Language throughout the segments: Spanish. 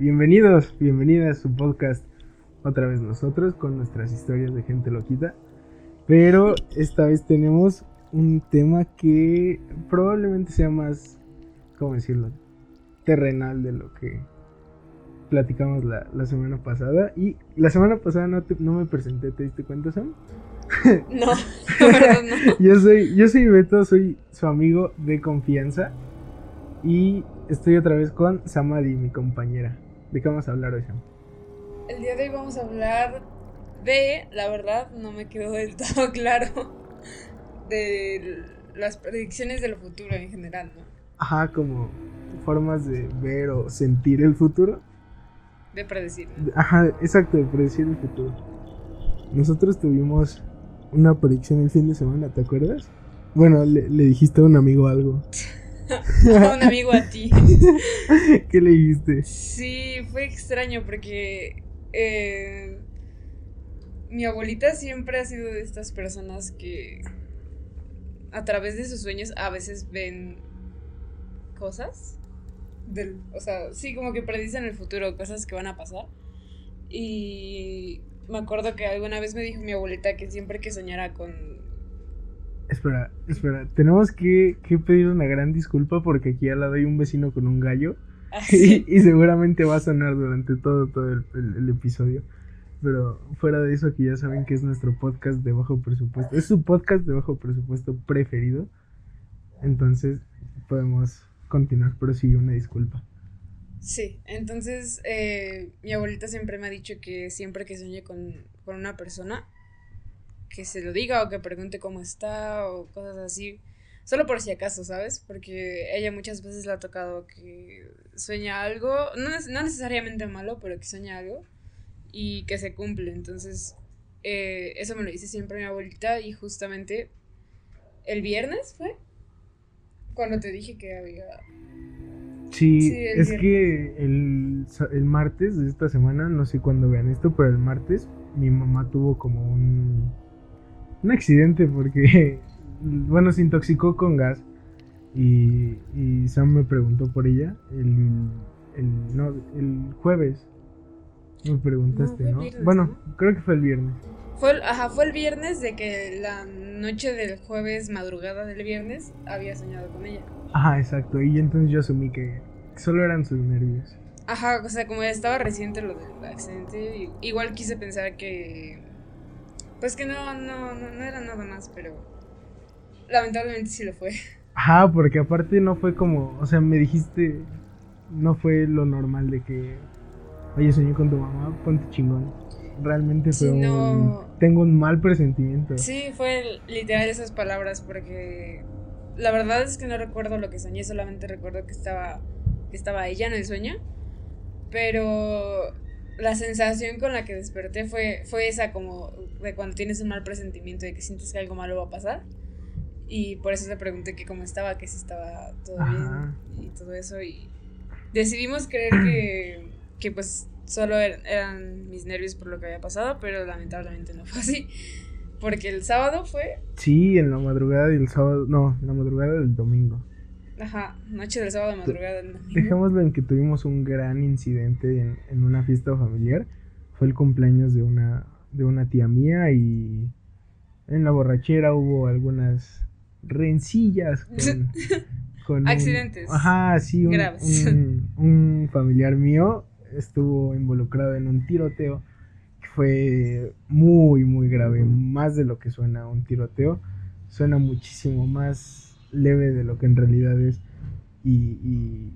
Bienvenidos, bienvenidas a su podcast. Otra vez nosotros con nuestras historias de gente loquita. Pero esta vez tenemos un tema que probablemente sea más, ¿cómo decirlo? Terrenal de lo que platicamos la, semana pasada. Y la semana pasada no, no me presenté, ¿te diste cuenta, Sam? No, no. yo soy, yo soy Beto, soy su amigo de confianza. Y estoy otra vez con Samadi, mi compañera. ¿De qué vamos a hablar hoy, Sam? El día de hoy vamos a hablar de, la verdad, no me quedó del todo claro, de las predicciones del futuro en general, ¿no? Ajá, como formas de ver o sentir el futuro. De predecir. Ajá, exacto, de predecir el futuro. Nosotros tuvimos una predicción el fin de semana, ¿te acuerdas? Bueno, le, le dijiste a un amigo algo. a un amigo a ti. ¿Qué le dijiste? Sí, fue extraño porque eh, mi abuelita siempre ha sido de estas personas que a través de sus sueños a veces ven cosas. Del, o sea, sí, como que predicen el futuro, cosas que van a pasar. Y me acuerdo que alguna vez me dijo mi abuelita que siempre que soñara con Espera, espera, tenemos que, pedir una gran disculpa porque aquí al lado hay un vecino con un gallo ah, y, seguramente va a sonar durante todo, todo el, episodio. Pero fuera de eso, aquí ya saben que es nuestro podcast de bajo presupuesto. Es su podcast de bajo presupuesto preferido. Entonces podemos continuar, pero sí, una disculpa. Sí, entonces eh, mi abuelita siempre me ha dicho que siempre que sueñe con, con una persona, que se lo diga o que pregunte cómo está o cosas así. Solo por si acaso, ¿sabes? Porque ella muchas veces le ha tocado que sueña algo, no, no necesariamente malo, pero que sueña algo y que se cumple. Entonces, eh, eso me lo dice siempre mi abuelita y justamente el viernes fue cuando te dije que había... Sí, es que el, el martes de esta semana, no sé cuándo vean esto, pero el martes mi mamá tuvo como un un accidente porque, bueno, se intoxicó con gas y, y Sam me preguntó por ella el, el, no, el jueves. Me preguntaste, ¿no? bueno, creo que fue el viernes. Fue el, ajá, fue el viernes de que la noche del jueves, madrugada del viernes, había soñado con ella. Ajá, exacto. Y entonces yo asumí que solo eran sus nervios. Ajá, o sea, como estaba reciente lo del accidente, igual quise pensar que pues que no, no, no, era nada más, pero lamentablemente sí lo fue. Ajá, porque aparte no fue como, o sea, me dijiste, no fue lo normal de que, oye, soñé con tu mamá, ponte chingón. Realmente fue un, tengo un mal presentimiento. Sí, fue literal esas palabras, porque la verdad es que no recuerdo lo que soñé, solamente recuerdo que estaba, que estaba ella en el sueño, pero la sensación con la que desperté fue, fue esa como de cuando tienes un mal presentimiento de que sientes que algo malo va a pasar. Y por eso te pregunté que cómo estaba, que si estaba todo bien y todo eso. Y decidimos creer que, que pues solo er, eran mis nervios por lo que había pasado, pero lamentablemente no fue así. Porque el sábado fue... Sí, en la madrugada del sábado, no, en la madrugada del domingo. Ajá, noche del sábado, madrugada del domingo. Dejémoslo en que tuvimos un gran incidente en, en una fiesta familiar. Fue el cumpleaños de una, de una tía mía y en la borrachera hubo algunas rencillas con... Accidentes. ajá, sí, un, un, familiar mío estuvo involucrado en un tiroteo que fue muy, muy grave, más de lo que suena un tiroteo, suena muchísimo más leve de lo que en realidad es. Y,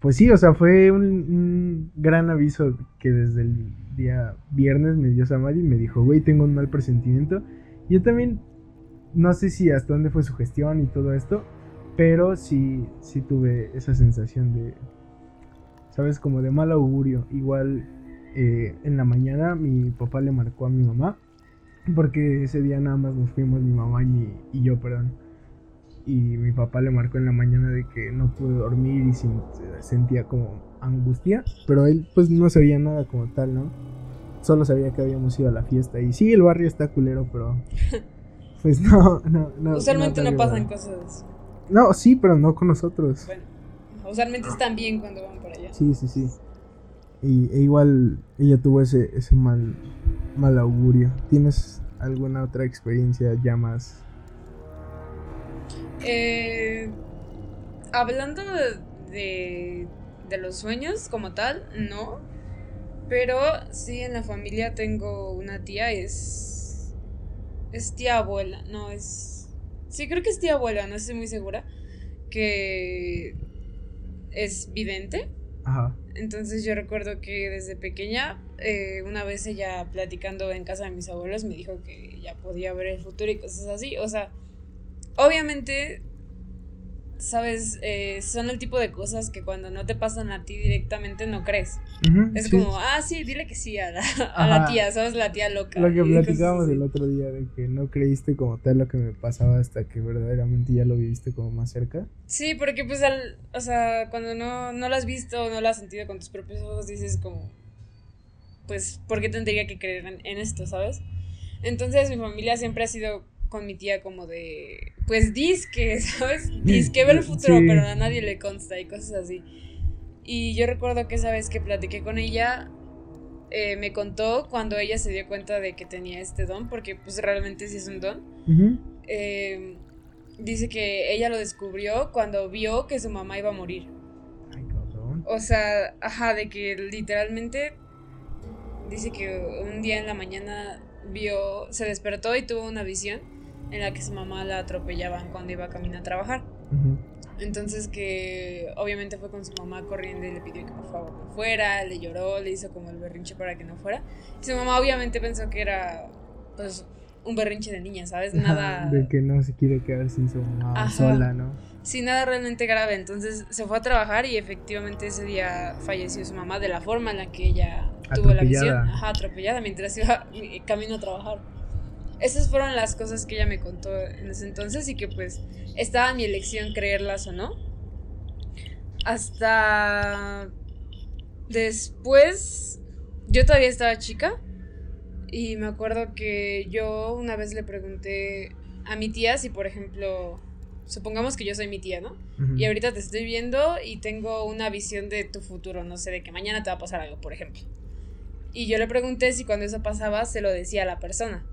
pues sí, o sea, fue un, gran aviso que desde el día viernes me dio Samadi y me dijo, güey, tengo un mal presentimiento. Yo también, no sé si hasta dónde fue su gestión y todo esto, pero sí, sí tuve esa sensación de, ¿sabes? Como de mal augurio. Igual eh, en la mañana mi papá le marcó a mi mamá, porque ese día nada más nos fuimos mi mamá y, y yo, perdón y mi papá le marcó en la mañana de que no pude dormir y sentía como angustia, pero él pues no sabía nada como tal, ¿no? Solo sabía que habíamos ido a la fiesta y sí, el barrio está culero, pero pues no, no, no. Usualmente no, pasan cosas. No, sí, pero no con nosotros. Bueno, usualmente están bien cuando van por allá. Sí, sí, sí. Y e igual ella tuvo ese, ese mal, mal augurio. ¿Tienes alguna otra experiencia ya más? Eh, hablando de, de los sueños como tal, no. Pero sí en la familia tengo una tía, es. Es tía abuela, no es. Sí, creo que es tía abuela, no estoy muy segura. Que es vidente. Ajá. Entonces yo recuerdo que desde pequeña, eh, una vez ella platicando en casa de mis abuelos me dijo que ya podía ver el futuro y cosas así. O sea, obviamente sabes, eh, son el tipo de cosas que cuando no te pasan a ti directamente no crees. es como, ah, sí, dile que sí a la, a la, tía, sabes, la tía loca. Lo que platicábamos el otro día de que no creíste como tal lo que me pasaba hasta que verdaderamente ya lo viviste como más cerca. Sí, porque pues, al, o sea, cuando no, no lo has visto, no lo has sentido con tus propios ojos, dices como, pues, ¿por qué tendría que creer en, en esto, sabes? Entonces mi familia siempre ha sido con mi tía como de, pues disque, ¿sabes? Disque ver el futuro, pero a nadie le consta y cosas así. Y yo recuerdo que esa vez que platiqué con ella, eh, me contó cuando ella se dio cuenta de que tenía este don, porque pues realmente sí es un don. Em, dice que ella lo descubrió cuando vio que su mamá iba a morir. Ay, O sea, ajá, de que literalmente dice que un día en la mañana vio, se despertó y tuvo una visión en la que su mamá la atropellaban cuando iba a caminar a trabajar. Entonces que obviamente fue con su mamá corriendo y le pidió que por favor no fuera, le lloró, le hizo como el berrinche para que no fuera. Y su mamá obviamente pensó que era pues un berrinche de niña, ¿sabes? Nada... de que no se quiere quedar sin su mamá sola, ¿no? Sí, nada realmente grave. Entonces se fue a trabajar y efectivamente ese día falleció su mamá de la forma en la que ella tuvo la visión. Ajá, atropellada mientras iba camino a trabajar esas fueron las cosas que ella me contó en ese entonces y que pues estaba en mi elección creerlas o no. Hasta después, yo todavía estaba chica y me acuerdo que yo una vez le pregunté a mi tía si, por ejemplo, supongamos que yo soy mi tía, ¿no? Y ahorita te estoy viendo y tengo una visión de tu futuro, no sé, de que mañana te va a pasar algo, por ejemplo. Y yo le pregunté si cuando eso pasaba se lo decía a la persona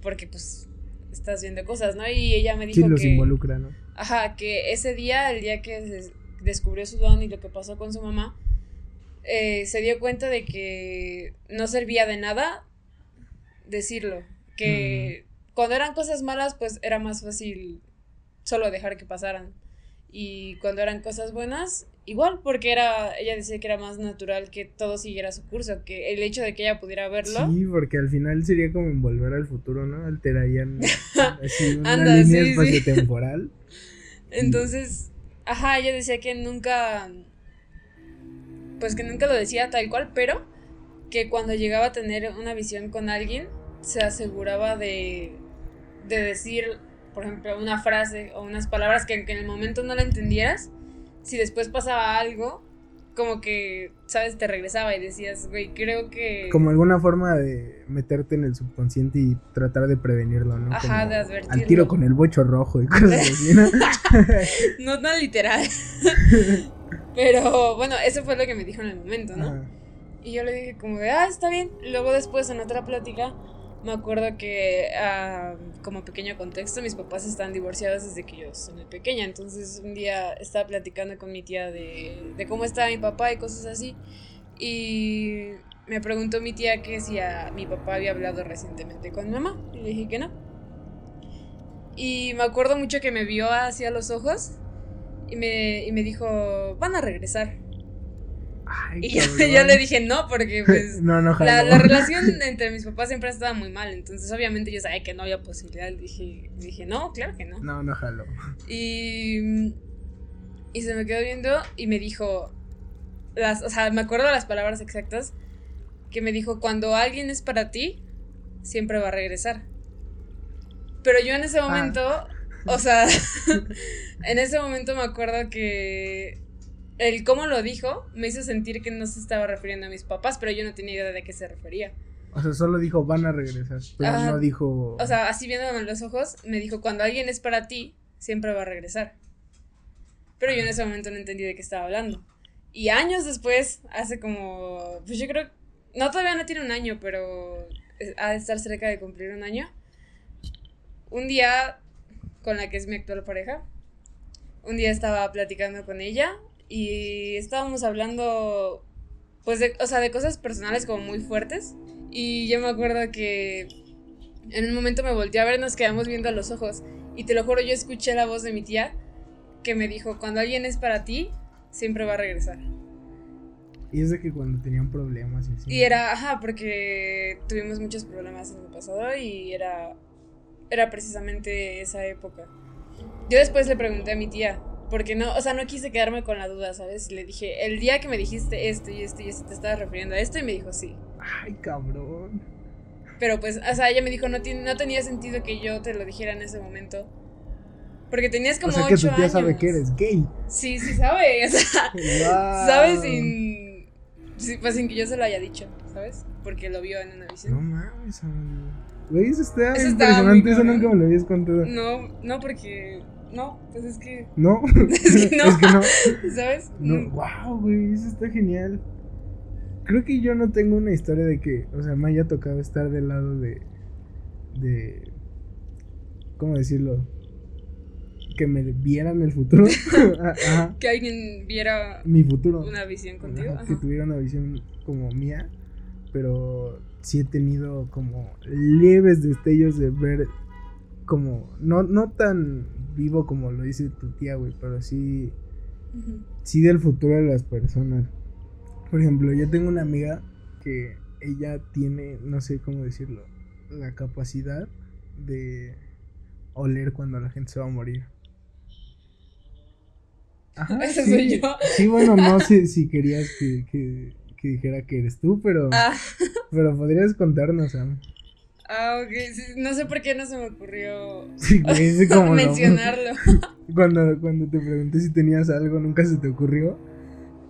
porque pues estás viendo cosas, ¿no? Y ella me dijo sí, los involucra, ¿no? Ajá, que ese día, el día que descubrió su don y lo que pasó con su mamá, eh, se dio cuenta de que no servía de nada decirlo, que mm. cuando eran cosas malas, pues era más fácil solo dejar que pasaran. Y cuando eran cosas buenas, igual, porque era, ella decía que era más natural que todo siguiera su curso, que el hecho de que ella pudiera verlo. Sí, porque al final sería como envolver al futuro, ¿no? Alterarían así una línea espaciotemporal. Entonces, ajá, ella decía que nunca, pues que nunca lo decía tal cual, pero que cuando llegaba a tener una visión con alguien, se aseguraba de, de decir, por ejemplo, una frase o unas palabras que, que en el momento no la entendieras, si después pasaba algo, como que, ¿sabes? Te regresaba y decías, güey, creo que... Como alguna forma de meterte en el subconsciente y tratar de prevenirlo, ¿no? Ajá, de advertirlo. Al tiro con el bocho rojo y cosas así, ¿no? no tan literal. Pero bueno, eso fue lo que me dijo en el momento, ¿no? Y yo le dije como de, ah, está bien. Luego después en otra plática me acuerdo que, ah, como pequeño contexto, mis papás están divorciados desde que yo soy pequeña. Entonces, un día estaba platicando con mi tía de, cómo estaba mi papá y cosas así. Y me preguntó mi tía que si mi papá había hablado recientemente con mi mamá. Y le dije que no. Y me acuerdo mucho que me vio hacia los ojos y me dijo, van a regresar y yo, le dije no, porque pues no, no, la, la, relación entre mis papás siempre estaba muy mal, entonces obviamente yo sabía que no había posibilidad, dije, dije no, claro que no. No, no jalo. Y, y se me quedó viendo y me dijo, las, o sea, me acuerdo las palabras exactas, que me dijo, cuando alguien es para ti, siempre va a regresar. Pero yo en ese ah. momento, o sea, en ese momento me acuerdo que el cómo lo dijo me hizo sentir que no se estaba refiriendo a mis papás, pero yo no tenía idea de qué se refería. O sea, solo dijo van a regresar, pero no dijo... O sea, así viéndome en los ojos, me dijo, cuando alguien es para ti, siempre va a regresar. Pero yo en ese momento no entendí de qué estaba hablando. Y años después, hace como, pues yo creo, no todavía no tiene un año, pero ha de estar cerca de cumplir un año. Un día, con la que es mi actual pareja, un día estaba platicando con ella y estábamos hablando, pues, de, o sea, de cosas personales como muy fuertes. Y yo me acuerdo que en un momento me volteé a ver, nos quedamos viendo a los ojos. Y te lo juro, yo escuché la voz de mi tía que me dijo, cuando alguien es para ti, siempre va a regresar. Y es de que cuando tenían problemas y así. Y era, ajá, porque tuvimos muchos problemas en el pasado y era, era precisamente esa época. Yo después le pregunté a mi tía, porque no, o sea, no quise quedarme con la duda, ¿sabes? Y le dije, el día que me dijiste esto y esto y esto, te estabas refiriendo a esto y me dijo sí. Ay, cabrón. Pero pues, o sea, ella me dijo, no, no tenía sentido que yo te lo dijera en ese momento. Porque tenías como o sea, que tu tía sabe que eres gay. Sí, sí sabe, o sea, sabe sin, pues sin que yo se lo haya dicho, ¿sabes? Porque lo vio en una visión. No mames, amigo. Güey, eso está eso impresionante, eso nunca me lo habías contado. No, no, porque, no, pues es que... No, es que no, es que no. ¿sabes? No, wow, güey, eso está genial. Creo que yo no tengo una historia de que, o sea, me haya tocado estar del lado de, de, ¿cómo decirlo? que me vieran el futuro. Que alguien viera mi futuro. Una visión contigo. Que tuviera una visión como mía. Pero sí he tenido como leves destellos de ver como, no, no tan vivo como lo dice tu tía, güey, pero sí, sí del futuro de las personas. Por ejemplo, yo tengo una amiga que ella tiene, no sé cómo decirlo, la capacidad de oler cuando la gente se va a morir. Ajá, Ese soy yo. Sí, bueno, no sé si querías que, que, que dijera que eres tú, pero. Ah. Pero podrías contarnos, Sam. Ah, ok. no sé por qué no se me ocurrió sí, como mencionarlo. cuando, cuando te pregunté si tenías algo, ¿nunca se te ocurrió?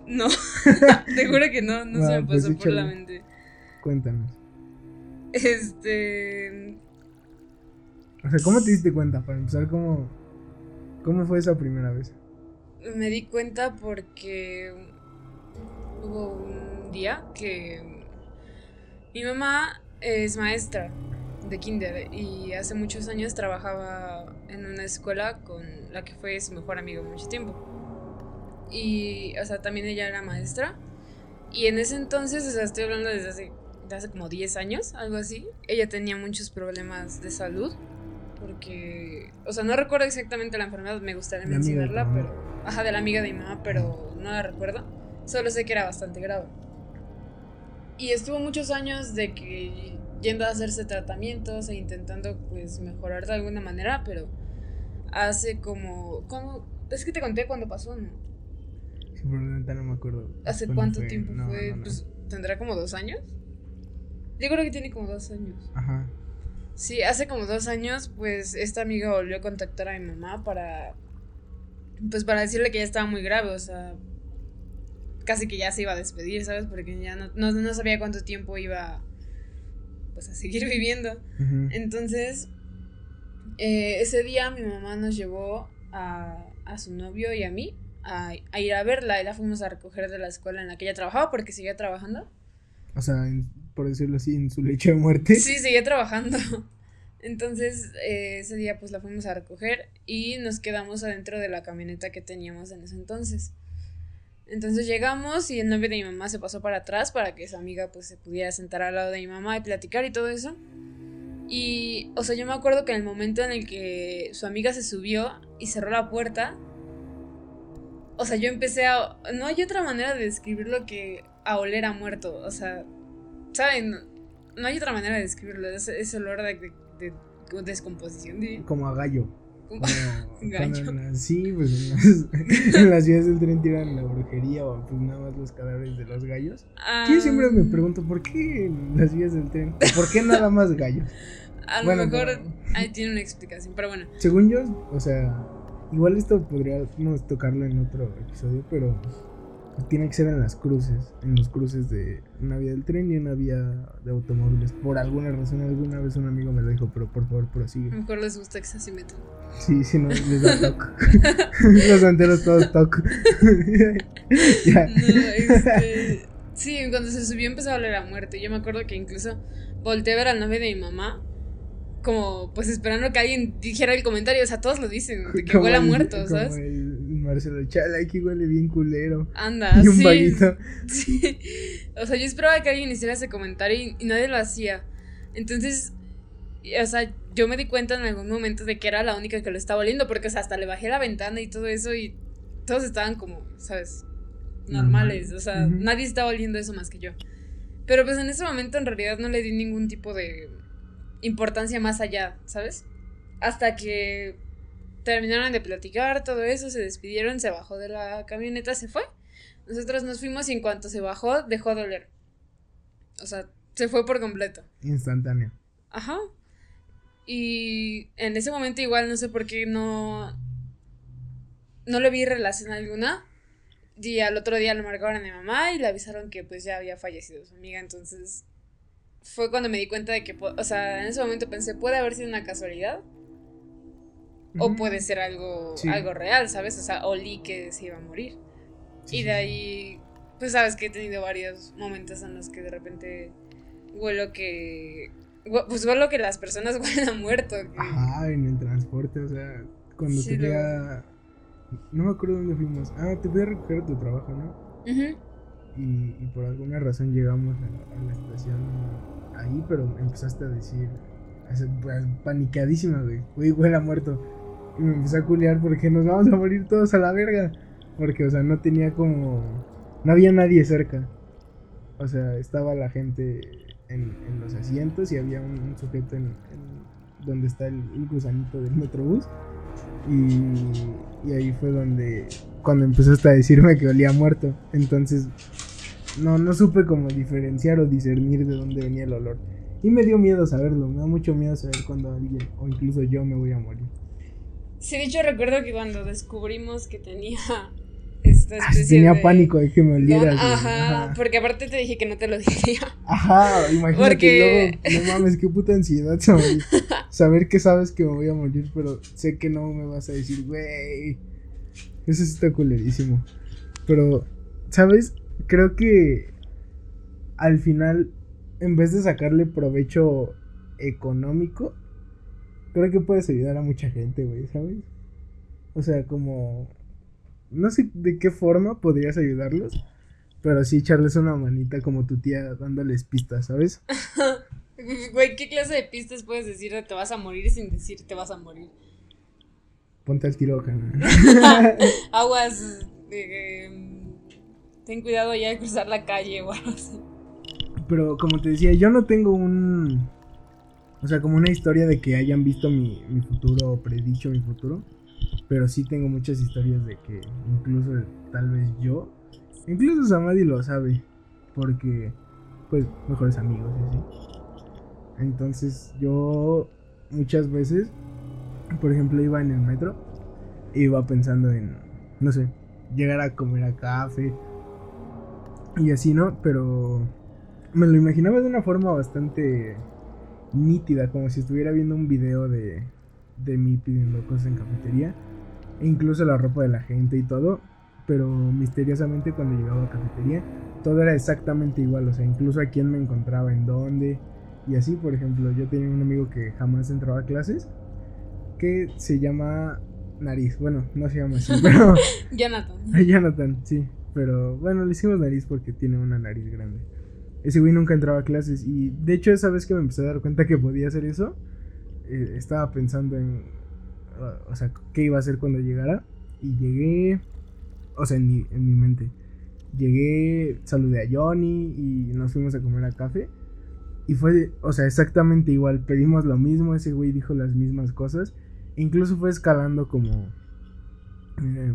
No, te juro que no, no se me pues pasó por la mente. Cuéntanos. Este. O sea, ¿cómo te diste cuenta? Para empezar, ¿cómo, cómo fue esa primera vez? Me di cuenta porque hubo un día que mi mamá es maestra de kinder y hace muchos años trabajaba en una escuela con la que fue su mejor amigo mucho tiempo. Y, o sea, también ella era maestra. Y en ese entonces, o sea, estoy hablando desde hace, hace como 10 años, algo así, ella tenía muchos problemas de salud. Porque, o sea, no recuerdo exactamente la enfermedad, me gustaría mencionarla, pero. Ajá, de la amiga de mi mamá, pero no la recuerdo. Solo sé que era bastante grave. Y estuvo muchos años de que yendo a hacerse tratamientos e intentando pues mejorar de alguna manera, pero hace como... como es que te conté cuando pasó, ¿no? Sí, probablemente no me acuerdo. ¿Hace cuánto tiempo fue? Pues tendrá como dos años. Yo creo que tiene como dos años. Ajá. Sí, hace como dos años, pues esta amiga volvió a contactar a mi mamá para. Pues para decirle que ya estaba muy grave, o sea. Casi que ya se iba a despedir, ¿sabes? Porque ya no, no, sabía cuánto tiempo iba. Pues a seguir viviendo. Entonces. Eh, ese día mi mamá nos llevó a, a su novio y a mí a, ir a verla y la fuimos a recoger de la escuela en la que ella trabajaba porque seguía trabajando. O sea, por decirlo así, en su lecho de muerte. Sí, seguía trabajando. Entonces, eh, ese día pues la fuimos a recoger y nos quedamos adentro de la camioneta que teníamos en ese entonces. Entonces llegamos y el novio de mi mamá se pasó para atrás para que esa amiga pues se pudiera sentar al lado de mi mamá y platicar y todo eso. Y, o sea, yo me acuerdo que en el momento en el que su amiga se subió y cerró la puerta, o sea, yo empecé a... No hay otra manera de describirlo que a oler a muerto. O sea, ¿saben? No, hay otra manera de describirlo. Ese, ese olor de, de, descomposición. De... Como a gallo. Sí, pues en las, ciudades del tren tiran la brujería o pues nada más los cadáveres de los gallos. Yo siempre me pregunto, ¿por qué en las vías del tren? ¿Por qué nada más gallos? A lo mejor ahí tiene una explicación, pero bueno. Según yo, o sea, igual esto podríamos tocarlo en otro episodio, pero tiene que ser en las cruces, en los cruces de una vía del tren y una vía de automóviles. Por alguna razón, alguna vez un amigo me lo dijo, pero por favor, prosigue. Mejor les gusta que sea simétrico. Sí, sí, no, les da toque. los anteros todos ya. No, este... Sí, cuando se subió empezó a hablar a muerte. Yo me acuerdo que incluso volteé a ver al novio de mi mamá como pues esperando que alguien dijera el comentario, o sea, todos lo dicen, que huele a muerto, ¿sabes? Marcelo Chala, que huele bien culero. Anda, y un sí, sí. O sea, yo esperaba que alguien hiciera ese comentario y, nadie lo hacía. Entonces, o sea, yo me di cuenta en algún momento de que era la única que lo estaba oliendo, porque o sea, hasta le bajé la ventana y todo eso y todos estaban como, ¿sabes? Normales, o sea, nadie estaba oliendo eso más que yo. Pero pues en ese momento en realidad no le di ningún tipo de importancia más allá, ¿sabes? Hasta que terminaron de platicar, todo eso, se despidieron, se bajó de la camioneta, se fue. Nosotros nos fuimos y en cuanto se bajó, dejó de oler. O sea, se fue por completo. Instantáneo. Ajá. Y en ese momento igual no sé por qué no... No le vi relación alguna. Y al otro día lo marcaron a mi mamá y le avisaron que pues ya había fallecido su amiga. Entonces fue cuando me di cuenta de que, o sea, en ese momento pensé, puede haber sido una casualidad o puede ser algo, algo real, ¿sabes? O sea, olí que se iba a morir. y de ahí, pues sabes que he tenido varios momentos en los que de repente huelo que... Pues huelo que las personas huelen a muerto. Ajá, en el transporte, o sea, cuando te llega... No me acuerdo dónde fuimos. Ah, te fui a recoger tu trabajo, ¿no? y, y, por alguna razón llegamos a, la estación ahí, pero empezaste a decir, pues, panicadísima, güey, güey, huele a muerto. Y me empecé a culiar porque nos vamos a morir todos a la verga. Porque, o sea, no tenía como. No había nadie cerca. O sea, estaba la gente en, los asientos y había un, sujeto en, donde está el, gusanito del metrobús. Y, y ahí fue donde. Cuando empezaste a decirme que olía muerto. Entonces. No, no supe cómo diferenciar o discernir de dónde venía el olor. Y me dio miedo saberlo. Me da mucho miedo saber cuando alguien, o incluso yo, me voy a morir. Sí, de hecho recuerdo que cuando descubrimos que tenía esta ah, especie tenía pánico de que me olieras. Ajá, porque aparte te dije que no te lo diría. Ajá, imagínate porque... luego, no mames, qué puta ansiedad saber, saber que sabes que me voy a morir, pero sé que no me vas a decir, güey. Eso está culerísimo. Pero, ¿sabes? Creo que al final, en vez de sacarle provecho económico, creo que puedes ayudar a mucha gente, güey, ¿sabes? O sea, como... No sé de qué forma podrías ayudarlos, pero sí echarles una manita como tu tía dándoles pistas, ¿sabes? Güey, ¿qué clase de pistas puedes decir de te vas a morir sin decir te vas a morir? Ponte al tiro, Aguas. Em, ten cuidado ya de cruzar la calle o algo así. Pero como te decía, yo no tengo un o sea, como una historia de que hayan visto mi, futuro o predicho mi futuro. Pero sí tengo muchas historias de que incluso tal vez yo, incluso Samadi lo sabe. Porque, pues, mejores amigos y así. Entonces yo muchas veces, por ejemplo, iba en el metro. Iba pensando en, no sé, llegar a comer a café. Y así, ¿no? Pero me lo imaginaba de una forma bastante nítida, como si estuviera viendo un video de, de mí pidiendo cosas en cafetería, e incluso la ropa de la gente y todo, pero misteriosamente cuando llegaba a cafetería, todo era exactamente igual, o sea, incluso a quién me encontraba, en dónde, y así, por ejemplo, yo tenía un amigo que jamás entraba a clases, que se llama Nariz, bueno, no se llama así, pero... Jonathan. Jonathan, sí, pero bueno, le hicimos Nariz porque tiene una nariz grande. Ese güey nunca entraba a clases. Y de hecho, esa vez que me empecé a dar cuenta que podía hacer eso, eh, estaba pensando en. o sea, qué iba a hacer cuando llegara. Y llegué. O sea, en mi, en mi mente. Llegué, saludé a Johnny y nos fuimos a comer a café. Y fue, o sea, exactamente igual. Pedimos lo mismo, ese güey dijo las mismas cosas. E incluso fue escalando como eh,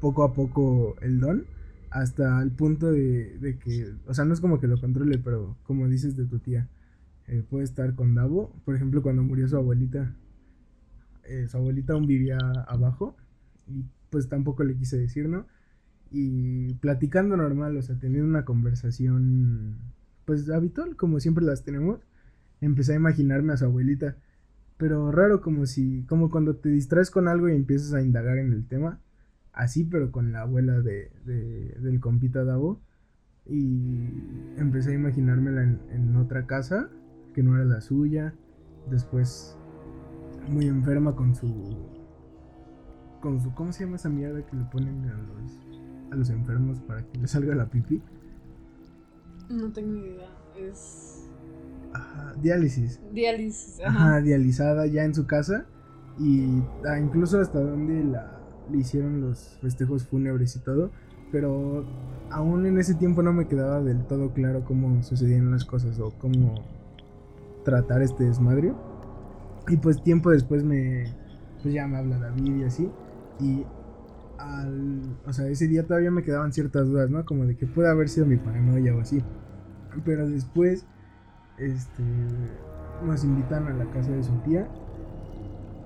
poco a poco el don hasta el punto de, que, o sea, no es como que lo controle, pero como dices de tu tía, eh, puede estar con Davo. Por ejemplo, cuando murió su abuelita, eh, su abuelita aún vivía abajo y pues tampoco le quise decir, ¿no? Y platicando normal, o sea, teniendo una conversación, pues habitual, como siempre las tenemos, empecé a imaginarme a su abuelita. Pero raro como si, como cuando te distraes con algo y empiezas a indagar en el tema, así, pero con la abuela de, de del compita Davo. Y empecé a imaginármela en, en otra casa, que no era la suya. Después, muy enferma con su con su ¿cómo se llama esa mierda que le ponen a los a los enfermos para que les salga la pipí? No tengo idea, es Ajá, diálisis. Diálisis, ajá. dializada ya en su casa y ah, incluso hasta donde la le hicieron los festejos fúnebres y todo, pero aún en ese tiempo no me quedaba del todo claro cómo sucedían las cosas o cómo tratar este desmadre. Y pues tiempo después me pues ya me habla David y así y o sea, ese día todavía me quedaban ciertas dudas, ¿no? Como de que puede haber sido mi paranoia o así. Pero después este, nos invitan a la casa de su tía,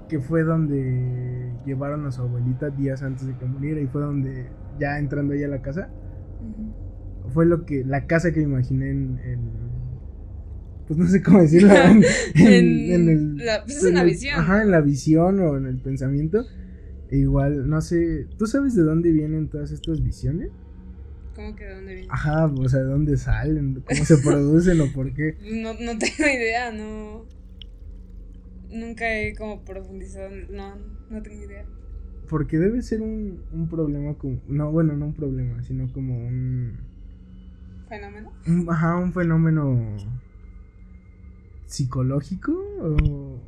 que fue donde llevaron a su abuelita días antes de que muriera y fue donde ya entrando ella a la casa, fue lo que, la casa que imaginé en, pues no sé cómo decirlo, en, el, la, pues en la visión. Ajá, en la visión o en el pensamiento. E igual, no sé, ¿tú sabes de dónde vienen todas estas visiones? ¿Cómo que de dónde vienen? Ajá, o sea, de dónde salen, cómo se producen o por qué. No, no tengo idea, no. Nunca he como profundizado, no, no tengo idea. Porque debe ser un, un problema como. No, bueno, no un problema, sino como un. ¿Fenómeno? ajá, un fenómeno. psicológico o.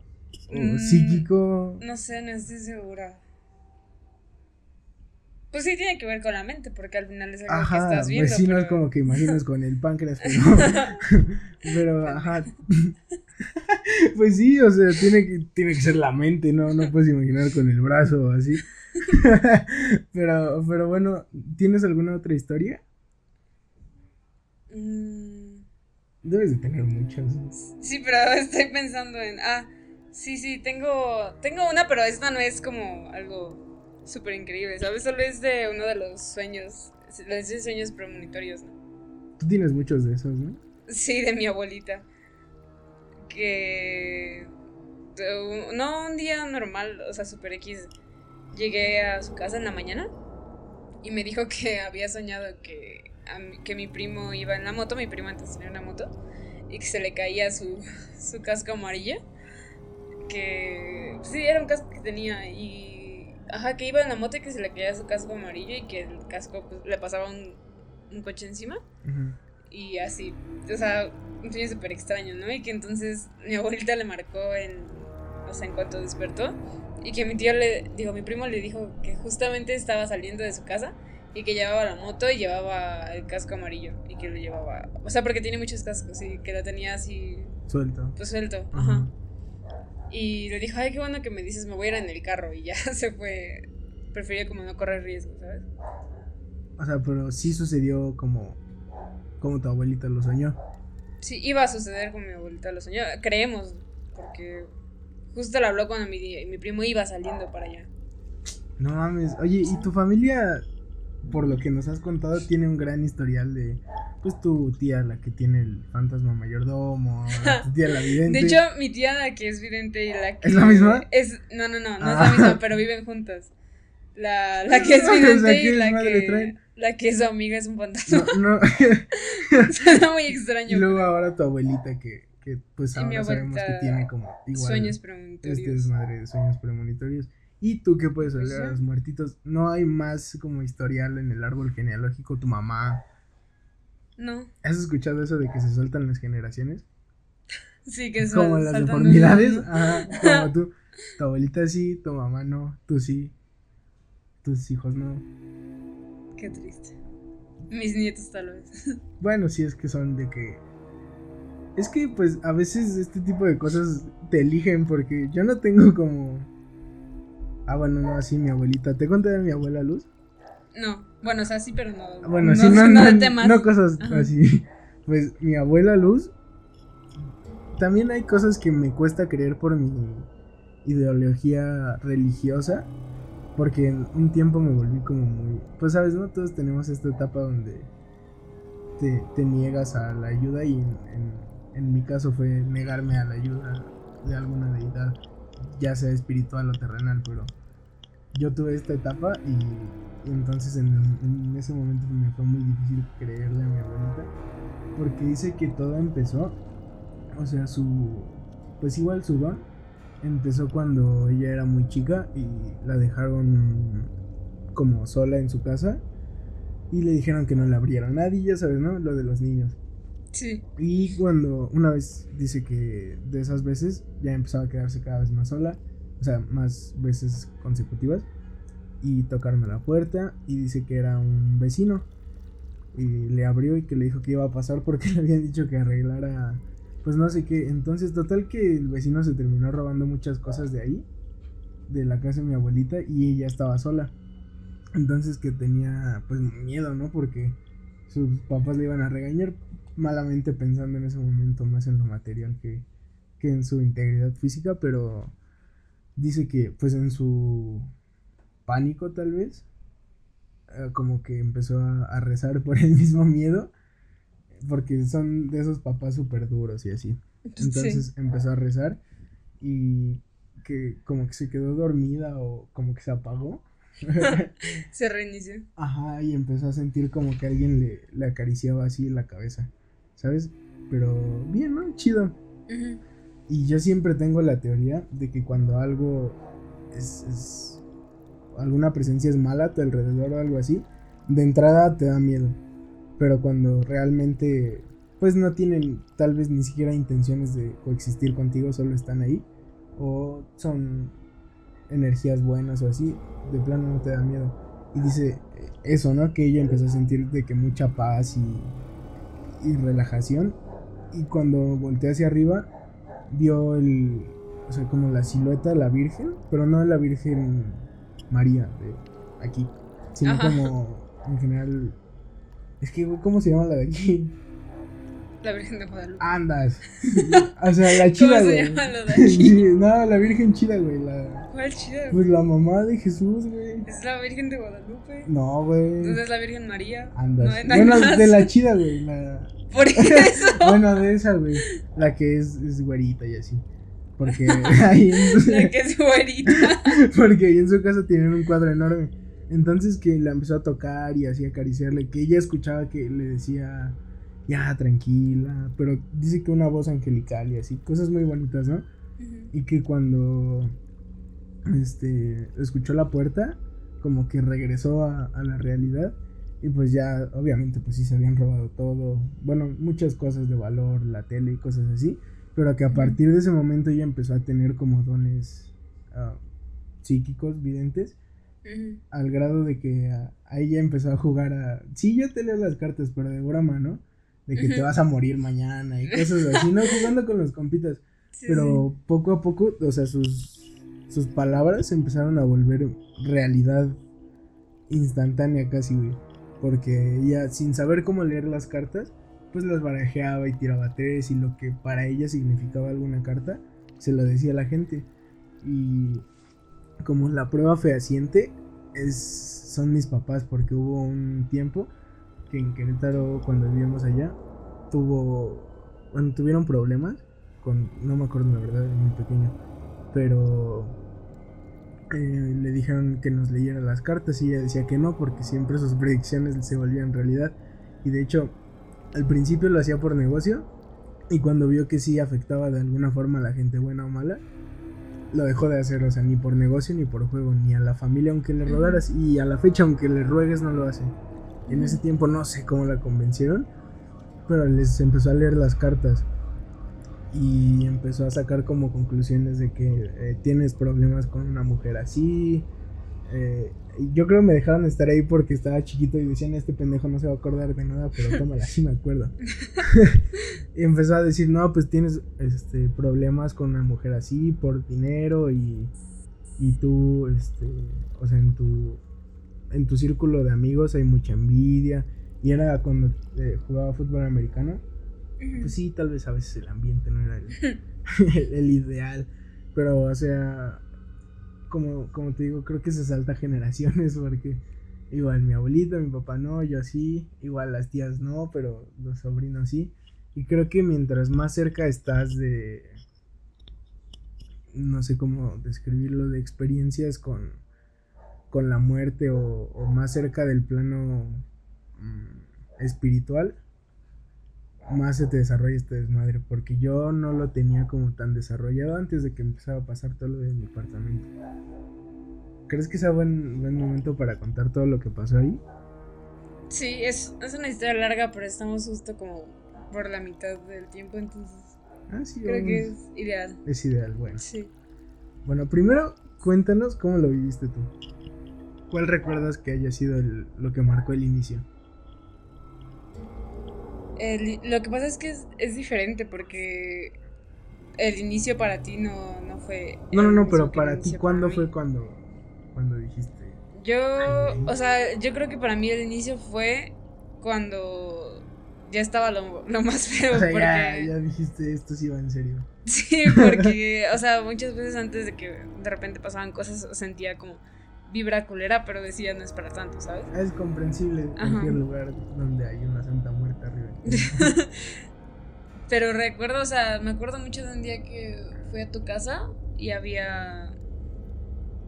Mm, psíquico. No sé, no estoy segura. Pues sí tiene que ver con la mente, porque al final es algo que estás viendo. Pues sí, no es como que imaginas con el páncreas, pero. pero, ajá. pues sí, o sea, tiene que, tiene que ser la mente, ¿no? No puedes imaginar con el brazo o así. pero, pero bueno, ¿tienes alguna otra historia? Mm. Debes de tener muchas. Sí, pero estoy pensando en. Ah, sí, sí, tengo. Tengo una, pero esta no es como algo súper increíble, ¿sabes? Solo es de uno de los sueños, los sueños premonitorios, ¿no? Tú tienes muchos de esos, ¿no? Sí, de mi abuelita. Que... No un día normal, o sea, super X. Llegué a su casa en la mañana y me dijo que había soñado que, que mi primo iba en la moto, mi primo antes tenía una moto, y que se le caía su, su casco amarilla. Que sí, era un casco que tenía y Ajá, que iba en la moto y que se le caía su casco amarillo y que el casco pues, le pasaba un, un coche encima. Y así, o sea, un sueño súper extraño, ¿no? Y que entonces mi abuelita le marcó en, o sea, en cuanto despertó. Y que mi tío le, digo, mi primo le dijo que justamente estaba saliendo de su casa y que llevaba la moto y llevaba el casco amarillo y que lo llevaba, o sea, porque tiene muchos cascos y que lo tenía así suelto. Pues suelto, ajá. Y le dijo, ay, qué bueno que me dices, me voy a ir en el carro. Y ya se fue. Prefería como no correr riesgo, ¿sabes? O sea, pero sí sucedió como, como tu abuelita lo soñó. Sí, iba a suceder como mi abuelita lo soñó. Creemos, porque justo lo habló cuando mi, mi primo iba saliendo para allá. No mames. Oye, ¿y tu familia, por lo que nos has contado, tiene un gran historial de pues tu tía, la que tiene el fantasma mayordomo, tu tía la vidente. De hecho, mi tía la que es vidente y la que... ¿Es la misma? Es, no, no, no, no es la ah. misma, pero viven juntas. La, la que es vidente y la que... La que su amiga es un fantasma. No, no. Suena muy extraño. Y luego ahora tu abuelita que, que pues ahora sabemos que tiene como igual sueños premonitorios. Este desmadre de sueños premonitorios. ¿Y tú qué puedes hablar pues a los muertitos? ¿No hay más como historial en el árbol genealógico? ¿Tu mamá? No. ¿Has escuchado eso de que se sueltan las generaciones? Sí, que son Como las deformidades. Ajá, como tú. Tu abuelita sí, tu mamá no, tú sí. Tus hijos no. Qué triste. Mis nietos tal vez. Bueno, sí es que son de que. Es que pues a veces este tipo de cosas te eligen porque yo no tengo como. Ah, bueno, no, así mi abuelita. ¿Te conté de mi abuela Luz? No. Bueno, o sea, sí, pero no. Bueno, sí, no, no, no, cosas así. Pues mi abuela Luz. También hay cosas que me cuesta creer por mi ideología religiosa. Porque en un tiempo me volví como muy... Pues sabes, ¿no? Todos tenemos esta etapa donde te, te niegas a la ayuda y en, en, mi caso fue negarme a la ayuda de alguna deidad, ya sea espiritual o terrenal, pero yo tuve esta etapa y, entonces en, ese momento me fue muy difícil creerle a mi abuelita porque dice que todo empezó, o sea, su, pues igual su don empezó cuando ella era muy chica y la dejaron como sola en su casa y le dijeron que no le abrieron nadie, ya sabes, ¿no? Lo de los niños. Sí. Y cuando una vez dice que de esas veces ya empezaba a quedarse cada vez más sola, o sea, más veces consecutivas, y tocaron a la puerta y dice que era un vecino y le abrió y que le dijo que iba a pasar porque le habían dicho que arreglara pues no sé qué. Entonces, total que el vecino se terminó robando muchas cosas de ahí, de la casa de mi abuelita, y ella estaba sola. Entonces que tenía pues miedo, ¿no? Porque sus papás le iban a regañar malamente pensando en ese momento más en lo material que, que en su integridad física, pero dice que pues en su pánico tal vez, eh, como que empezó a, a rezar por el mismo miedo porque son de esos papás súper duros y así. Entonces empezó a rezar y que como que se quedó dormida o como que se apagó. se reinició. Ajá, y empezó a sentir como que alguien le, le acariciaba así la cabeza, ¿sabes? Pero bien, ¿no? Chido. Y yo siempre tengo la teoría de que cuando algo es, es, alguna presencia es mala a tu alrededor o algo así, de entrada te da miedo pero cuando realmente pues no tienen tal vez ni siquiera intenciones de coexistir contigo, solo están ahí o son energías buenas o así, de plano no te da miedo. Y dice eso, ¿no? Que ella empezó a sentir de que mucha paz y, y relajación. Y cuando volteó hacia arriba, vio el, o sea, como la silueta de la Virgen, pero no de la Virgen María de aquí, sino como en general es que, ¿cómo se llama la de aquí? La Virgen de Guadalupe. Andas. o sea, la chida, güey. ¿Cómo se llama la de aquí? no, la Virgen chida, güey. La... ¿Cuál chida? Pues la mamá de Jesús, güey. ¿Es la Virgen de Guadalupe? No, güey. Entonces es la Virgen María. Andas. No, bueno, de la chida, güey. La... Por eso. bueno, de esa, güey. La que es, es güerita y así. Porque ahí en... La que es güerita. Porque ahí en su casa tienen un cuadro enorme. Entonces que la empezó a tocar y así acariciarle, que ella escuchaba que le decía, ya, tranquila, pero dice que una voz angelical y así, cosas muy bonitas, ¿no? Y que cuando este, escuchó la puerta, como que regresó a, la realidad y pues ya, obviamente, pues sí se habían robado todo, bueno, muchas cosas de valor, la tele y cosas así, pero que a partir de ese momento ella empezó a tener como dones uh, psíquicos, videntes, al grado de que a, ella empezó a jugar a... Sí, yo te leo las cartas, pero de broma, ¿no? De que te vas a morir mañana y cosas así, ¿no? Jugando con los compitas. pero poco a poco, o sea, sus, sus palabras empezaron a volver realidad instantánea casi, güey. Porque ella, sin saber cómo leer las cartas, pues las barajeaba y tiraba tres y lo que para ella significaba alguna carta, se lo decía a la gente. Y como la prueba fehaciente es, son mis papás, porque hubo un tiempo que en Querétaro, cuando vivíamos allá, tuvo, tuvieron problemas con, no me acuerdo la verdad, muy pequeño, pero eh, le dijeron que nos leyera las cartas y ella decía que no, porque siempre sus predicciones se volvían realidad. Y de hecho, al principio lo hacía por negocio, y cuando vio que sí afectaba de alguna forma a la gente buena o mala, lo dejó de hacer, o sea, ni por negocio ni por juego, ni a la familia aunque le rogaras y a la fecha aunque le ruegues no lo hace. En ese tiempo no sé cómo la convencieron, pero les empezó a leer las cartas y empezó a sacar como conclusiones de que eh, tienes problemas con una mujer así, eh, yo creo que me dejaron estar ahí porque estaba chiquito y decían, este pendejo no se va a acordar de nada, pero tómala, sí me acuerdo. y empezó a decir, no, pues tienes este, problemas con una mujer así por dinero y, y tú, este, o sea, en tu, en tu círculo de amigos hay mucha envidia. Y era cuando eh, jugaba fútbol americano. Pues sí, tal vez a veces el ambiente no era el, el ideal. Pero, o sea, como, como te digo, creo que se salta generaciones porque igual mi abuelita, mi papá no, yo sí, igual las tías no, pero los sobrinos sí. Y creo que mientras más cerca estás de, no sé cómo describirlo, de experiencias con, con la muerte o, más cerca del plano mm, espiritual, más se te desarrolla este desmadre, porque yo no lo tenía como tan desarrollado antes de que empezara a pasar todo lo de mi apartamento. ¿Crees que sea buen, buen momento para contar todo lo que pasó ahí? Sí, es, es una historia larga, pero estamos justo como por la mitad del tiempo, entonces ah, sí, creo que es ideal. Es ideal, bueno. Sí. Bueno, primero cuéntanos cómo lo viviste tú. ¿Cuál recuerdas que haya sido lo que marcó el inicio? Lo que pasa es que es, diferente porque el inicio para ti no, no fue... No, no, no, pero para ti, ¿cuándo fue cuando, cuando dijiste? Yo, o sea, yo creo que para mí el inicio fue cuando ya estaba lo, más feo. porque... ya, ya dijiste, esto sí va en serio. Sí, porque, o sea, muchas veces antes de que de repente pasaban cosas sentía como vibra culera, pero decía no es para tanto, ¿sabes? Es comprensible en cualquier lugar donde hay una santa muerta arriba. pero recuerdo, o sea, me acuerdo mucho de un día que fui a tu casa y había.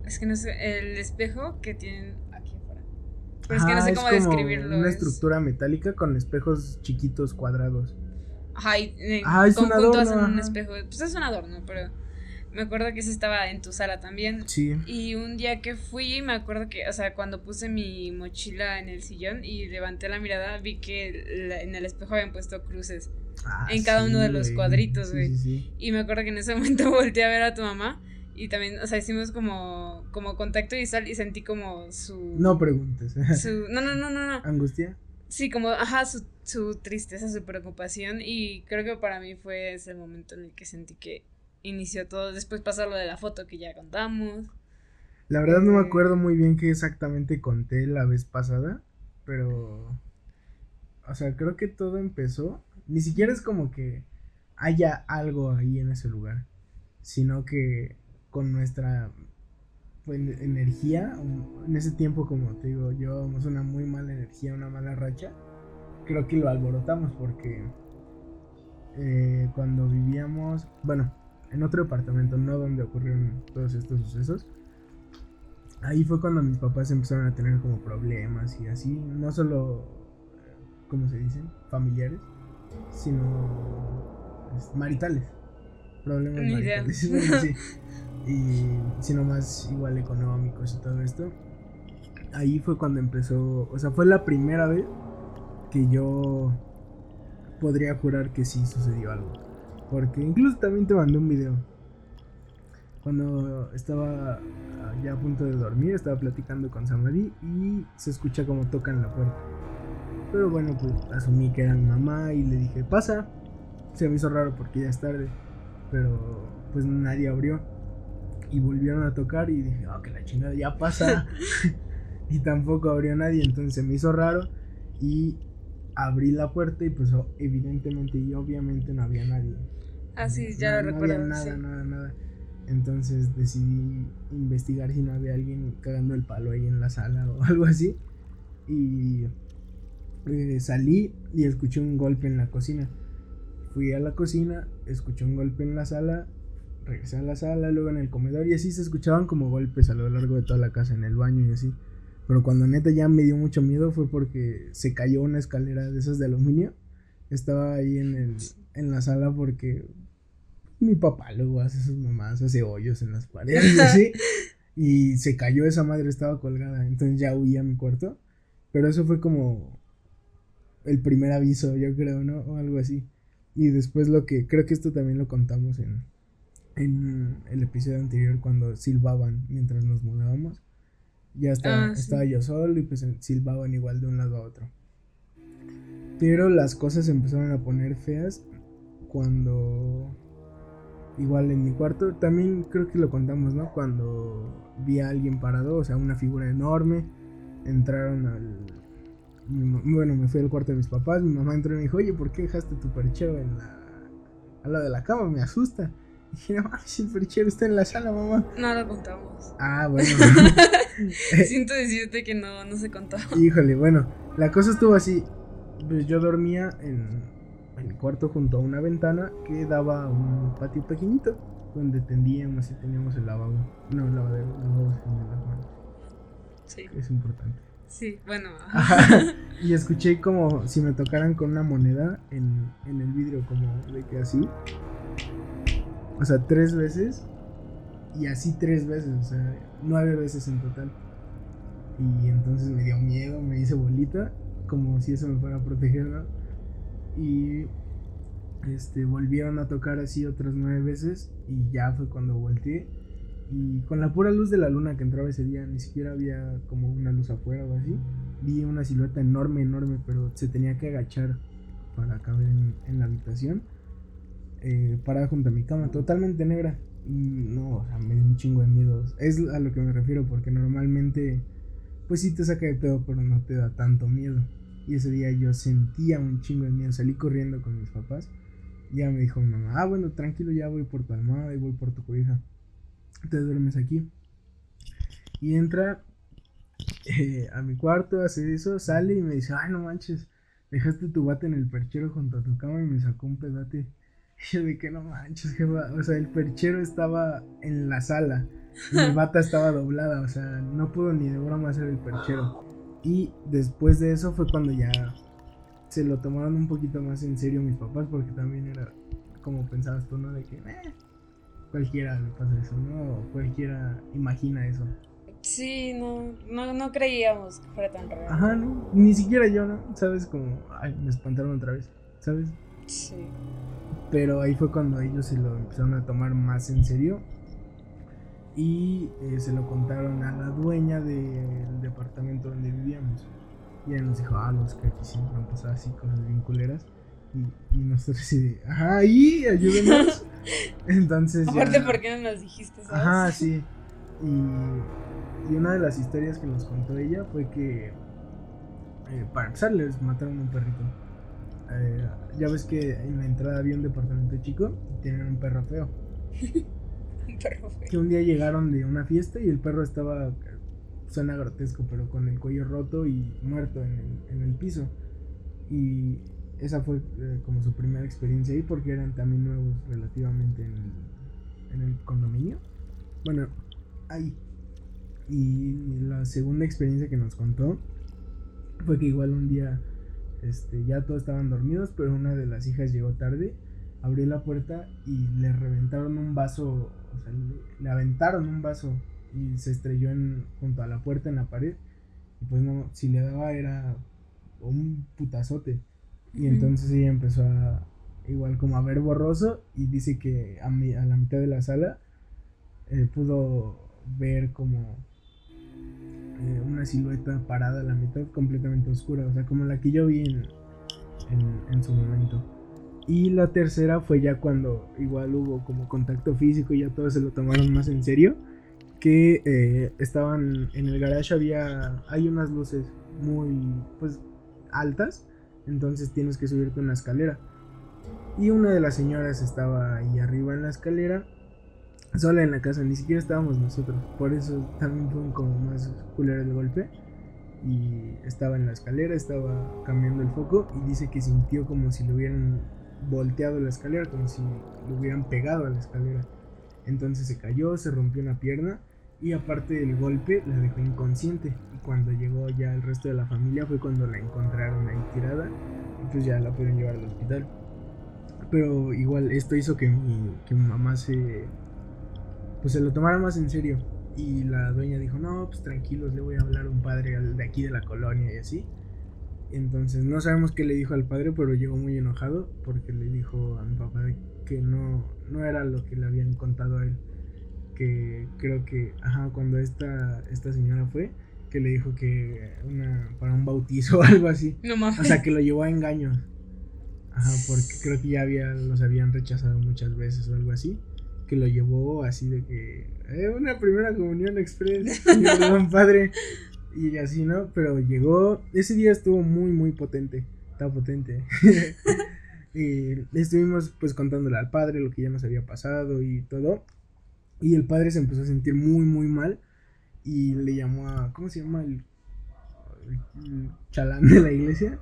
Es que no sé, el espejo que tienen aquí afuera. Pero es que no sé cómo describirlo. Una estructura metálica con espejos chiquitos cuadrados. Ajá, y ah, es un adorno, un espejo. Pues es un adorno, pero me acuerdo que ese estaba en tu sala también. Sí. Y un día que fui, me acuerdo que, o sea, cuando puse mi mochila en el sillón y levanté la mirada, vi que en el espejo habían puesto cruces. Ah, en cada uno de los cuadritos, güey. y me acuerdo que en ese momento volteé a ver a tu mamá. Y también, o sea, hicimos como, como contacto visual y sentí como su... No preguntes. Su, no, no, no, no, no. ¿Angustia? Sí, como, ajá, su, su tristeza, su preocupación. Y creo que para mí fue ese momento en el que sentí que inició todo. Después pasó lo de la foto que ya contamos. La verdad no me eh, acuerdo muy bien qué exactamente conté la vez pasada, pero... O sea, creo que todo empezó. Ni siquiera es como que haya algo ahí en ese lugar, sino que con nuestra pues, energía, en ese tiempo como te digo, llevábamos una muy mala energía, una mala racha, creo que lo alborotamos porque eh, cuando vivíamos, bueno, en otro departamento, no donde ocurrieron todos estos sucesos. Ahí fue cuando mis papás empezaron a tener como problemas y así, no solo, ¿cómo se dicen? Familiares, sino pues, maritales. Problemas maritales. sí. Y sino más igual económicos y todo esto. Ahí fue cuando empezó, o sea, fue la primera vez que yo podría jurar que sí sucedió algo. Porque incluso también te mandé un video. Cuando estaba ya a punto de dormir, estaba platicando con Samadi y se escucha como tocan la puerta. Pero bueno, pues asumí que era mi mamá y le dije, pasa. Se me hizo raro porque ya es tarde. Pero pues nadie abrió. Y volvieron a tocar y dije, oh, que la chingada ya pasa. y tampoco abrió nadie, entonces se me hizo raro. Y abrí la puerta y pues evidentemente y obviamente no había nadie. Ah, sí, ya lo recuerdo. No había nada, nada, nada. Entonces decidí investigar si no había alguien cagando el palo ahí en la sala o algo así. Y eh, salí y escuché un golpe en la cocina. Fui a la cocina, escuché un golpe en la sala, regresé a la sala, luego en el comedor y así se escuchaban como golpes a lo largo de toda la casa, en el baño y así. Pero cuando neta ya me dio mucho miedo fue porque se cayó una escalera de esas de aluminio. Estaba ahí en, el, en la sala porque mi papá luego hace sus mamás, hace hoyos en las paredes y así. y se cayó esa madre, estaba colgada. Entonces ya huí a mi cuarto. Pero eso fue como el primer aviso, yo creo, ¿no? O algo así. Y después lo que, creo que esto también lo contamos en, en el episodio anterior cuando silbaban mientras nos mudábamos. Ya estaba, ah, estaba yo solo y pues silbaban igual de un lado a otro. Pero las cosas empezaron a poner feas cuando igual en mi cuarto, también creo que lo contamos, ¿no? Cuando vi a alguien parado, o sea, una figura enorme, entraron al... Bueno, me fui al cuarto de mis papás, mi mamá entró y me dijo, oye, ¿por qué dejaste tu perchero en la... al lado de la cama? Me asusta. Dije, no mames, el perchero está en la sala, mamá. No lo contamos. Ah, bueno. Siento decirte que no, no se contó. Híjole, bueno, la cosa estuvo así. Pues yo dormía en, en el cuarto junto a una ventana que daba a un patio pequeñito donde tendíamos y teníamos el lavabo. No, el lavadero, el lavabo en las manos. Sí. Es importante. Sí, bueno. Ajá. Y escuché como si me tocaran con una moneda en, en el vidrio, como de que así. O sea, tres veces. Y así tres veces, o sea, nueve veces en total. Y entonces me dio miedo, me hice bolita, como si eso me fuera a proteger, ¿no? Y este, volvieron a tocar así otras nueve veces y ya fue cuando volteé. Y con la pura luz de la luna que entraba ese día, ni siquiera había como una luz afuera o así. Vi una silueta enorme, enorme, pero se tenía que agachar para caber en, la habitación. Eh, parada junto a mi cama, totalmente negra. Y no, o sea, me dio un chingo de miedo. Es a lo que me refiero, porque normalmente, pues sí te saca de pedo, pero no te da tanto miedo. Y ese día yo sentía un chingo de miedo. Salí corriendo con mis papás. Y ya me dijo mi mamá, ah, bueno, tranquilo, ya voy por tu almohada y voy por tu cobija. Te duermes aquí. Y entra eh, a mi cuarto, hace eso, sale y me dice, ay, no manches, dejaste tu bate en el perchero junto a tu cama y me sacó un pedate. Y yo de que no manches, jefa. O sea, el perchero estaba en la sala. Y mi bata estaba doblada. O sea, no pudo ni de broma hacer el perchero. Y después de eso fue cuando ya se lo tomaron un poquito más en serio mis papás. Porque también era como pensabas tú, ¿no? De que eh, cualquiera le pasa eso, ¿no? O cualquiera imagina eso. Sí, no, no, no creíamos que fuera tan real. Ajá, no. Ni siquiera yo, ¿no? ¿Sabes? Como, ay, me espantaron otra vez. ¿Sabes? Sí. Pero ahí fue cuando ellos se lo empezaron a tomar más en serio. Y eh, se lo contaron a la dueña del departamento donde vivíamos. Y ella nos dijo, ah, los que aquí siempre han pasado así cosas bien culeras. Y, y nosotros así de, ajá, ahí, ayúdenos. Entonces. Aparte, ya- ¿por qué no nos dijiste eso? Ajá, sí. Y, y una de las historias que nos contó ella fue que eh, para empezar les mataron un perrito. Eh, ya ves que en la entrada había un departamento chico y tenían un perro feo. Un. Que un día llegaron de una fiesta y el perro estaba, suena grotesco, pero con el cuello roto y muerto en el, en el piso. Y esa fue eh, como su primera experiencia ahí porque eran también nuevos relativamente en el, en el condominio. Bueno, ahí. Y la segunda experiencia que nos contó fue que igual un día este, ya todos estaban dormidos, pero una de las hijas llegó tarde, abrió la puerta y le reventaron un vaso, o sea, le, le aventaron un vaso y se estrelló en, junto a la puerta en la pared. Y pues no, si le daba era un putazote. Y entonces ella empezó a, igual como a ver borroso y dice que a, mi- a la mitad de la sala eh, pudo ver como eh, una silueta parada a la mitad completamente oscura, o sea, como la que yo vi en, en, en su momento. Y la tercera fue ya cuando igual hubo como contacto físico y ya todos se lo tomaron más en serio. Que eh, estaban en el garage, había. Hay unas luces muy. Pues altas. Entonces tienes que subirte una escalera. Y una de las señoras estaba ahí arriba en la escalera. Sola en la casa, ni siquiera estábamos nosotros. Por eso también fue como más culero el golpe. Y estaba en la escalera, estaba cambiando el foco. Y dice que sintió como si le hubieran volteado la escalera, como si le hubieran pegado a la escalera. Entonces se cayó, se rompió una pierna. Y aparte del golpe, la dejó inconsciente. Y cuando llegó ya el resto de la familia, fue cuando la encontraron ahí tirada. Y pues ya la pudieron llevar al hospital. Pero igual esto hizo que mi, que mamá se pues se lo tomara más en serio. Y la dueña dijo, no, pues tranquilos, le voy a hablar a un padre de aquí de la colonia y así. Entonces no sabemos qué le dijo al padre, pero llegó muy enojado porque le dijo a mi papá que no, no era lo que le habían contado a él. Que creo que, ajá, cuando esta, esta señora fue, que le dijo que una, para un bautizo o algo así. No mames. O sea, que lo llevó a engaños. Ajá, porque creo que ya había, los habían rechazado muchas veces o algo así. Que lo llevó así de que. Eh, una primera comunión express. buen padre. Y así, ¿no? Pero llegó. Ese día estuvo muy, muy potente. Estaba potente. eh, estuvimos pues contándole al padre lo que ya nos había pasado y todo. Y el padre se empezó a sentir muy, muy mal. Y le llamó a. ¿Cómo se llama? El, el chalán de la iglesia.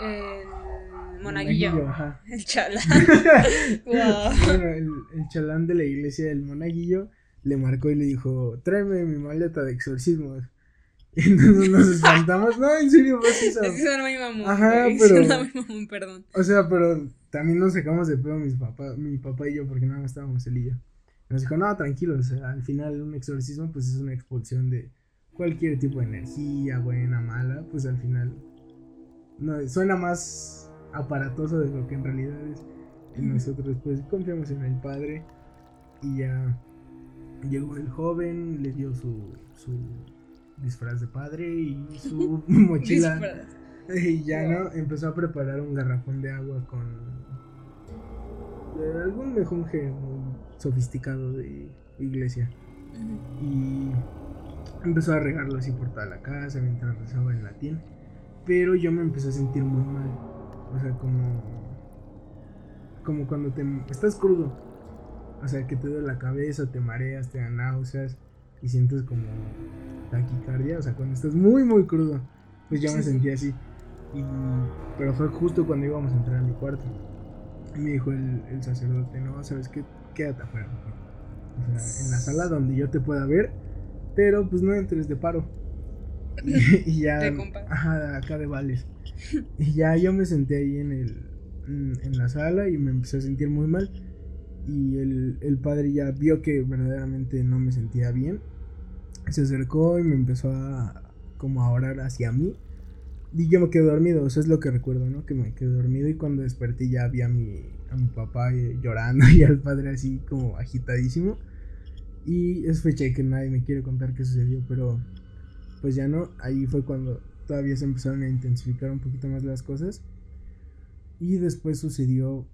El monaguillo. ajá. El chalán. Bueno, el, el, chalán de la iglesia, el monaguillo, le marcó y le dijo: Tráeme mi maleta de exorcismos. Y entonces nos espantamos. No, en serio, pues eso. Es que suena muy mamón. Ajá, pero. Suena muy mamón, perdón. O sea, pero también nos sacamos de pedo mis papá, mi papá y yo, porque nada más estábamos él y yo. Nos dijo, no, tranquilo, o sea, al final un exorcismo pues es una expulsión de cualquier tipo de energía, buena, mala, pues al final no, suena más aparatoso de lo que en realidad es. Y nosotros pues confiamos en el Padre y ya llegó el joven, le dio su, su disfraz de padre y su mochila. y ya no, empezó a preparar un garrafón de agua con algún mejonje muy sofisticado de iglesia. Y empezó a regarlo así por toda la casa mientras rezaba en latín. Pero yo me empecé a sentir muy mal. O sea, como. Como cuando te. Estás crudo. O sea, que te duele la cabeza, te mareas, te dan náuseas. Y sientes como taquicardia. O sea, cuando estás muy, muy crudo. Pues yo me sentía así. Y, pero fue justo cuando íbamos a entrar a mi cuarto. Y me dijo el, el sacerdote, no, ¿sabes qué? Quédate afuera. O sea, en la sala donde yo te pueda ver. Pero pues no entres de paro. y, ya. Ajá, acá de Vales. Y ya yo me senté ahí en el. En, la sala y me empecé a sentir muy mal. Y el, el padre ya vio que verdaderamente no me sentía bien. Se acercó y me empezó a como a orar hacia mí. Y yo me quedé dormido, eso es lo que recuerdo, ¿no? Que me quedé dormido y cuando desperté ya vi a mi, a mi papá eh, llorando y al padre así como agitadísimo. Y es fecha que nadie me quiere contar qué sucedió, pero pues ya no, ahí fue cuando todavía se empezaron a intensificar un poquito más las cosas. Y después sucedió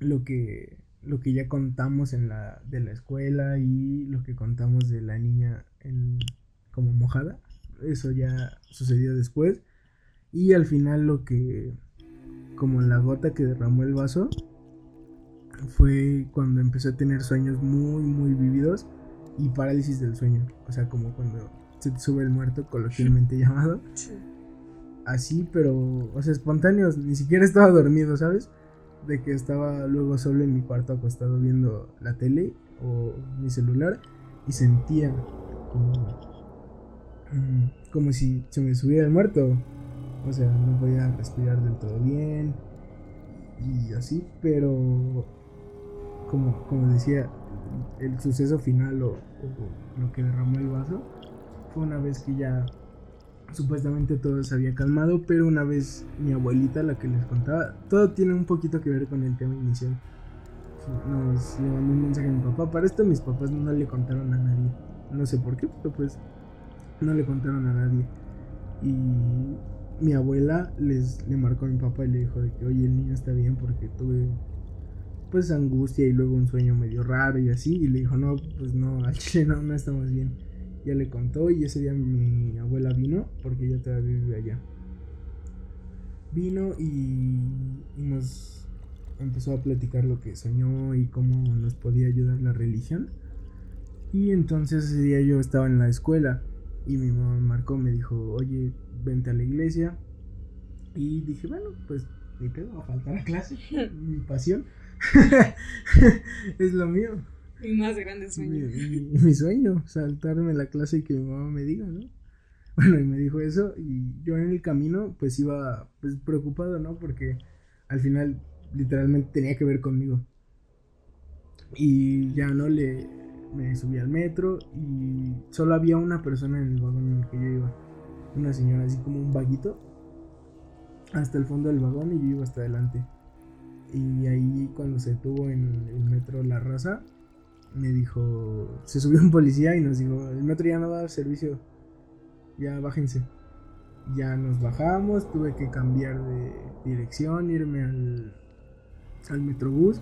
lo que lo que ya contamos en la de la escuela y lo que contamos de la niña en, como mojada. Eso ya sucedió después. Y al final lo que como la gota que derramó el vaso fue cuando empecé a tener sueños muy muy vividos y parálisis del sueño, o sea, como cuando se te sube el muerto, coloquialmente llamado. Así, pero, o sea, espontáneos, ni siquiera estaba dormido, ¿sabes? De que estaba luego solo en mi cuarto acostado viendo la tele o mi celular y sentía como, si se me subiera el muerto. O sea, no podía respirar del todo bien y así, pero como, como decía, el suceso final o lo que derramó el vaso fue una vez que ya supuestamente todo se había calmado, pero una vez mi abuelita, la que les contaba, todo tiene un poquito que ver con el tema inicial. Nos le mandó un mensaje a mi papá. Para esto mis papás no le contaron a nadie. No sé por qué, pero pues no le contaron a nadie. Y mi abuela les le marcó a mi papá y le dijo de que, oye, el niño está bien porque tuve pues angustia y luego un sueño medio raro y así. Y le dijo, no, pues no, no estamos bien ya le contó y ese día mi abuela vino porque ella todavía vive allá. Vino y, nos empezó a platicar lo que soñó y cómo nos podía ayudar la religión. Y entonces ese día yo estaba en la escuela y mi mamá me marcó, me dijo, oye, vente a la iglesia. Y dije, bueno, pues ni pedo, a faltar a clase, mi pasión. es lo mío. Mi más grande sueño. Mi, sueño, saltarme la clase y que mi mamá me diga, ¿no? Bueno, y me dijo eso y yo en el camino pues iba pues preocupado, ¿no? Porque al final literalmente tenía que ver conmigo. Y ya no le me subí al metro y solo había una persona en el vagón en el que yo iba. Una señora así como un vaguito hasta el fondo del vagón y yo iba hasta adelante. Y ahí cuando se tuvo en el metro La Raza, me dijo, se subió un policía y nos dijo, el metro ya no va a dar servicio, ya bájense. Ya nos bajamos, tuve que cambiar de dirección, irme al, al metrobús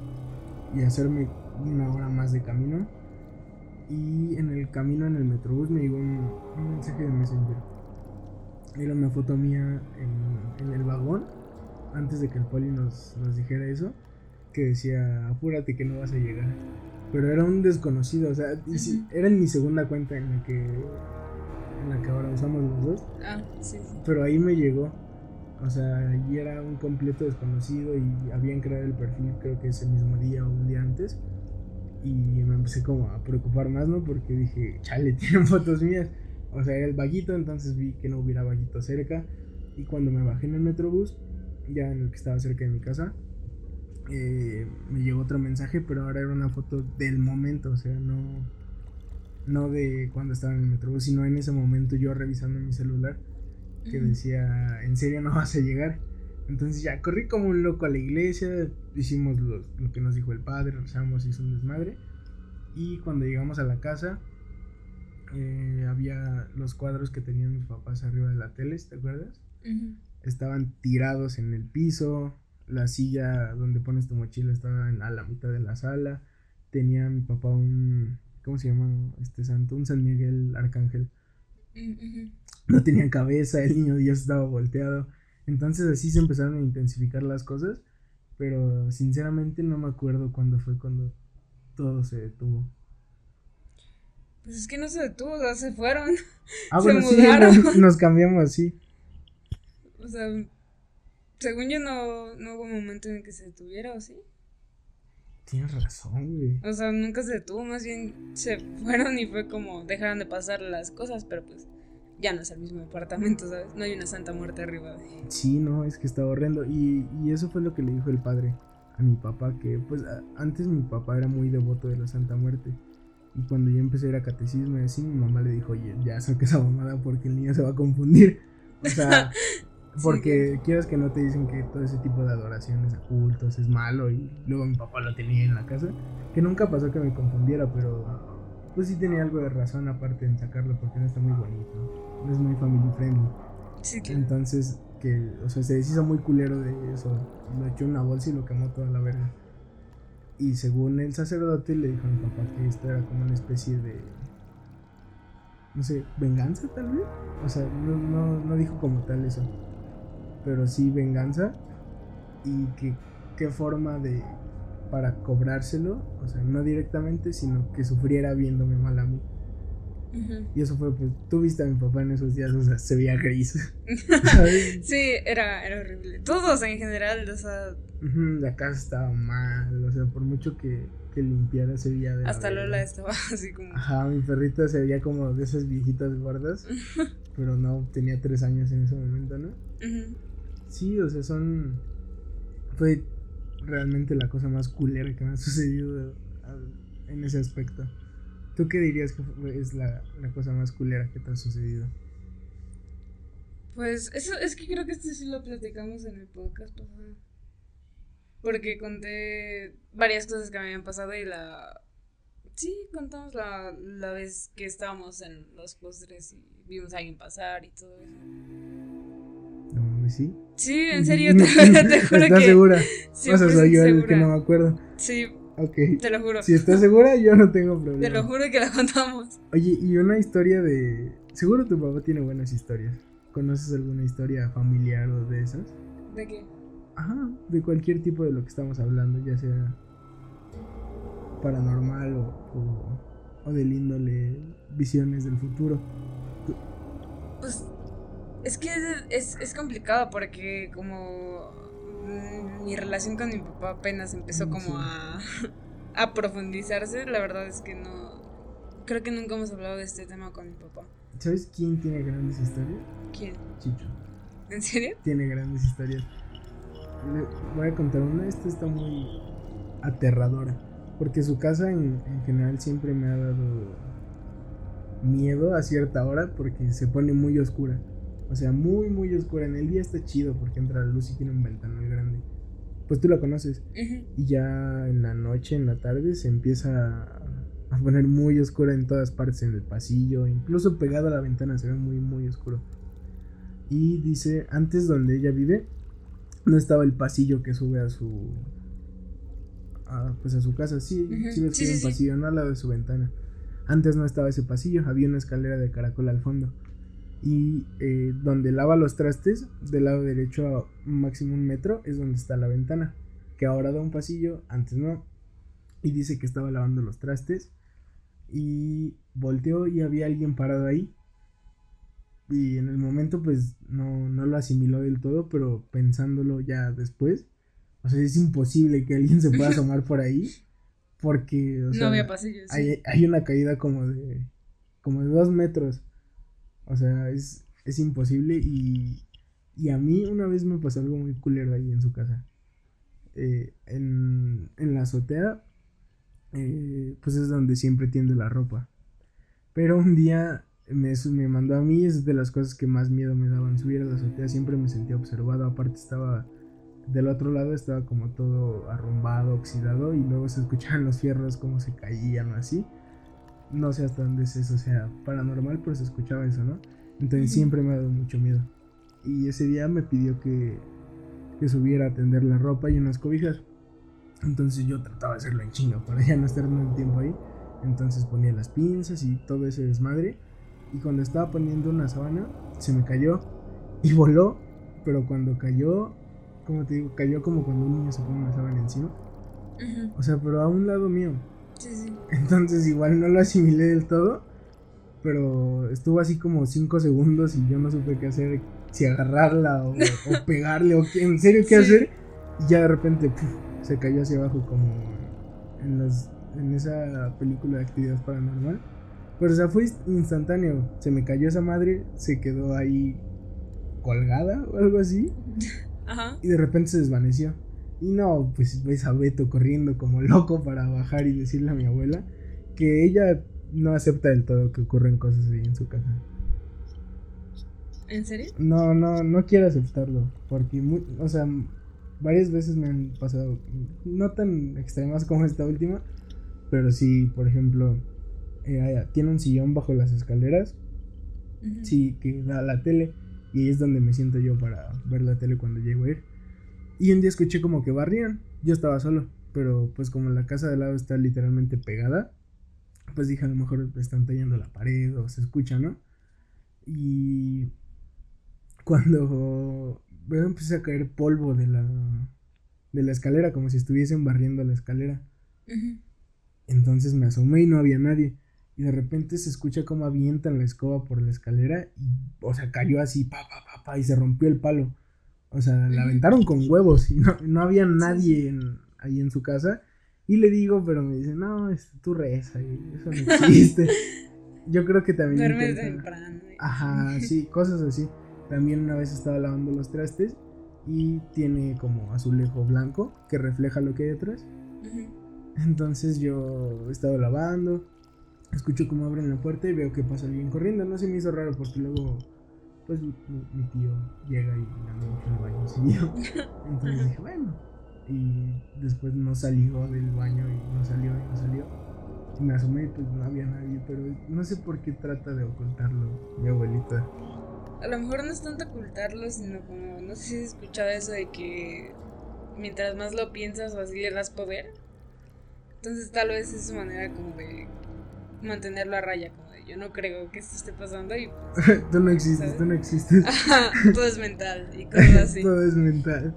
y hacerme una hora más de camino. Y en el camino en el metrobús me llegó un, mensaje de Messenger. Era una foto mía en, en el vagón, antes de que el poli nos, nos dijera eso, que decía, apúrate que no vas a llegar. Pero era un desconocido, o sea, era en mi segunda cuenta en la que en la que ahora usamos los dos. Ah, sí, sí. Pero ahí me llegó. O sea, allí era un completo desconocido y habían creado el perfil creo que ese mismo día o un día antes. Y me empecé como a preocupar más, ¿no? Porque dije, chale, tienen fotos mías. O sea, era el vaguito, entonces vi que no hubiera vaguito cerca. Y cuando me bajé en el metrobús, ya en el que estaba cerca de mi casa, eh, me llegó otro mensaje, pero ahora era una foto del momento, o sea, no, no de cuando estaba en el metrobús, sino en ese momento yo revisando mi celular, que decía, ¿en serio no vas a llegar? Entonces ya corrí como un loco a la iglesia, hicimos lo, que nos dijo el padre, rezamos, hizo un desmadre. Y cuando llegamos a la casa, eh, había los cuadros que tenían mis papás arriba de la tele, ¿te acuerdas? Estaban tirados en el piso, la silla donde pones tu mochila estaba en, a la mitad de la sala. Tenía mi papá un, ¿cómo se llama este santo? Un San Miguel Arcángel. No tenía cabeza, el niño Dios estaba volteado. Entonces así se empezaron a intensificar las cosas, pero sinceramente no me acuerdo cuándo fue cuando todo se detuvo. Pues es que no se detuvo, o sea, se fueron. Ah, bueno, sí, nos cambiamos, sí. O sea, según yo no, no hubo momento en que se detuviera, ¿o sí? Tienes razón, güey. O sea, nunca se detuvo, más bien se fueron y fue como dejaron de pasar las cosas, pero pues ya no es el mismo departamento, ¿sabes? No hay una santa muerte arriba. Sí, no, es que está horrendo. Y, y eso fue lo que le dijo el padre a mi papá, que pues antes mi papá era muy devoto de la Santa Muerte. Y cuando yo empecé a ir a catecismo y así, mi mamá le dijo, oye, ya saque esa mamada porque el niño se va a confundir. O sea, Porque quieras que no te dicen que todo ese tipo de adoraciones a cultos es malo y luego mi papá lo tenía en la casa. Que nunca pasó que me confundiera, pero pues sí tenía algo de razón aparte en sacarlo porque no está muy bonito. No es muy family friendly. Sí, Entonces, que, o sea, se deshizo muy culero de eso. Lo echó en una bolsa y lo quemó toda la verga. Y según el sacerdote le dijo a mi papá que esto era como una especie de no sé, venganza tal vez. O sea, no, no, no dijo como tal eso pero sí venganza. Y que qué forma de para cobrárselo, o sea, no directamente, sino que sufriera viéndome mal a mí. Y eso fue, pues, tú viste a mi papá en esos días, o sea, se veía gris. sí, era, era horrible. Todos en general, o sea. la casa estaba mal, o sea, por mucho que, que limpiara se veía de. Hasta Lola estaba así como. Ajá, mi perrita se veía como de esas viejitas gordas, pero no, tenía tres años en ese momento, ¿no? Sí, o sea, son. Fue realmente la cosa más culera que me ha sucedido en ese aspecto. ¿Tú qué dirías que es la, cosa más culera que te ha sucedido? Pues eso es que creo que esto sí lo platicamos en el podcast pasado. Porque conté varias cosas que me habían pasado y la. Sí, contamos la, la vez que estábamos en los postres y vimos a alguien pasar y todo eso. ¿Sí? Sí, en serio, te, juro ¿Estás segura? o sea, soy yo el que no me acuerdo. Sí. Ok. Te lo juro. Si estás segura, yo no tengo problema. Te lo juro que la contamos. Oye, y una historia de... Seguro tu papá tiene buenas historias. ¿Conoces alguna historia familiar o de esas? ¿De qué? Ajá, de cualquier tipo de lo que estamos hablando, ya sea paranormal o, o, o del índole visiones del futuro. Pues es que es, es complicado porque como mm, mi relación con mi papá apenas empezó mm, como a, a profundizarse, la verdad es que no... Creo que nunca hemos hablado de este tema con mi papá. ¿Sabes quién tiene grandes historias? ¿Quién? Chicho. ¿En serio? Tiene grandes historias. voy a contar una, esta está muy aterradora. Porque su casa en, en general siempre me ha dado miedo a cierta hora porque se pone muy oscura. O sea, muy, muy oscura. En el día está chido porque entra la luz y tiene un ventanal grande. Pues tú la conoces. Y ya en la noche, en la tarde, se empieza a poner muy oscura en todas partes, en el pasillo, incluso pegado a la ventana se ve muy, muy oscuro. Y dice, antes donde ella vive, no estaba el pasillo que sube a su... pues a su casa, sí, sí ves que un pasillo, no al lado de su ventana. Antes no estaba ese pasillo, había una escalera de caracol al fondo. Y eh, donde lava los trastes, del lado derecho a máximo un metro, es donde está la ventana. Que ahora da un pasillo, antes no. Y dice que estaba lavando los trastes. Y volteó y había alguien parado ahí. Y en el momento pues no, no lo asimiló del todo, pero pensándolo ya después, o sea, es imposible que alguien se pueda asomar por ahí. Porque, o sea, no había pasillos. Hay, hay, una caída como de, como de dos metros. O sea, es, es imposible y, y a mí una vez me pasó algo muy culero ahí en su casa. Eh, en, en, la azotea, eh, pues es donde siempre tiende la ropa. Pero un día me, me mandó a mí, es de las cosas que más miedo me daban. Subir a la azotea siempre me sentía observado. Aparte estaba del otro lado, estaba como todo arrumbado, oxidado. Y luego se escuchaban los fierros como se caían o así. No sé hasta dónde es eso, o sea, paranormal, pero se escuchaba eso, ¿no? Entonces siempre me ha dado mucho miedo. Y ese día me pidió que, que subiera a tender la ropa y unas cobijas. Entonces yo trataba de hacerlo en chingo para ya no estar un tiempo ahí. Entonces ponía las pinzas y todo ese desmadre. Y cuando estaba poniendo una sábana, se me cayó y voló. Pero cuando cayó, como te digo, cayó como cuando un niño se pone una sábana encima. O sea, pero a un lado mío. Sí, sí. Entonces igual no lo asimilé del todo. Pero estuvo así como 5 segundos y yo no supe qué hacer. Si agarrarla o, o pegarle o qué, en serio qué sí. hacer. Y ya de repente puf, se cayó hacia abajo como en, las, en esa película de actividad paranormal. Pero o sea, fue instantáneo. Se me cayó esa madre, se quedó ahí colgada o algo así. Ajá. Y de repente se desvaneció. Y no, pues ves a Beto corriendo como loco para bajar y decirle a mi abuela que ella no acepta del todo que ocurren cosas ahí en su casa. ¿En serio? No, no, no quiero aceptarlo. Porque, muy, o sea, varias veces me han pasado, no tan extremas como esta última, pero sí, por ejemplo, eh, tiene un sillón bajo las escaleras, uh -huh. sí, que da la tele, y ahí es donde me siento yo para ver la tele cuando llego a ir. Y un día escuché como que barrían, yo estaba solo, pero pues como la casa de lado está literalmente pegada, pues dije a lo mejor están tallando la pared o se escucha, ¿no? Y cuando veo empecé a caer polvo de la de la escalera como si estuviesen barriendo la escalera. Uh -huh. Entonces me asomé y no había nadie. Y de repente se escucha como avientan la escoba por la escalera y o sea, cayó así pa pa pa, pa y se rompió el palo. O sea, la aventaron con huevos y no, no había nadie en, ahí en su casa. Y le digo, pero me dice, no, es tu reza, y eso no existe. Yo creo que también. Duermes temprano. Ajá, sí, cosas así. También una vez estaba lavando los trastes y tiene como azulejo blanco que refleja lo que hay detrás. Uh -huh. Entonces yo estaba lavando, escucho cómo abren la puerta y veo que pasa alguien corriendo. No se me hizo raro porque luego, pues mi, mi tío llega y anda mucho al baño. Entonces dije, bueno. Y después no salió del baño y no salió y no salió. Y me asomé y pues no había nadie, pero no sé por qué trata de ocultarlo mi abuelita. A lo mejor no es tanto ocultarlo, sino como, no sé si has escuchado eso de que mientras más lo piensas o así le das poder. Entonces tal vez es su manera como de mantenerlo a raya, como de yo no creo que esto esté pasando y... Pues, tú no existes, ¿sabes? tú no existes. Ajá, todo es mental y cosas así. todo es mental.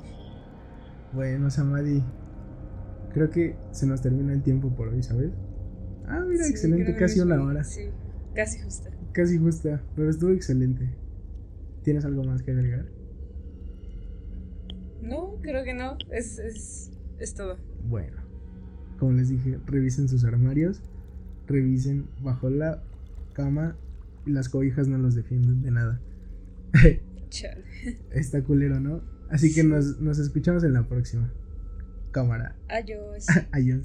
Bueno, Samadi, creo que se nos termina el tiempo por hoy, ¿sabes? Ah, mira, sí, excelente, casi una hora. Sí, casi justa. Casi justa, pero estuvo excelente. ¿Tienes algo más que agregar? No, creo que no. Es, es, es todo. Bueno, como les dije, revisen sus armarios, revisen bajo la cama y las cobijas no los defienden de nada. Chale. Está culero, ¿no? Así que nos, nos escuchamos en la próxima. Cámara. Adiós. Adiós.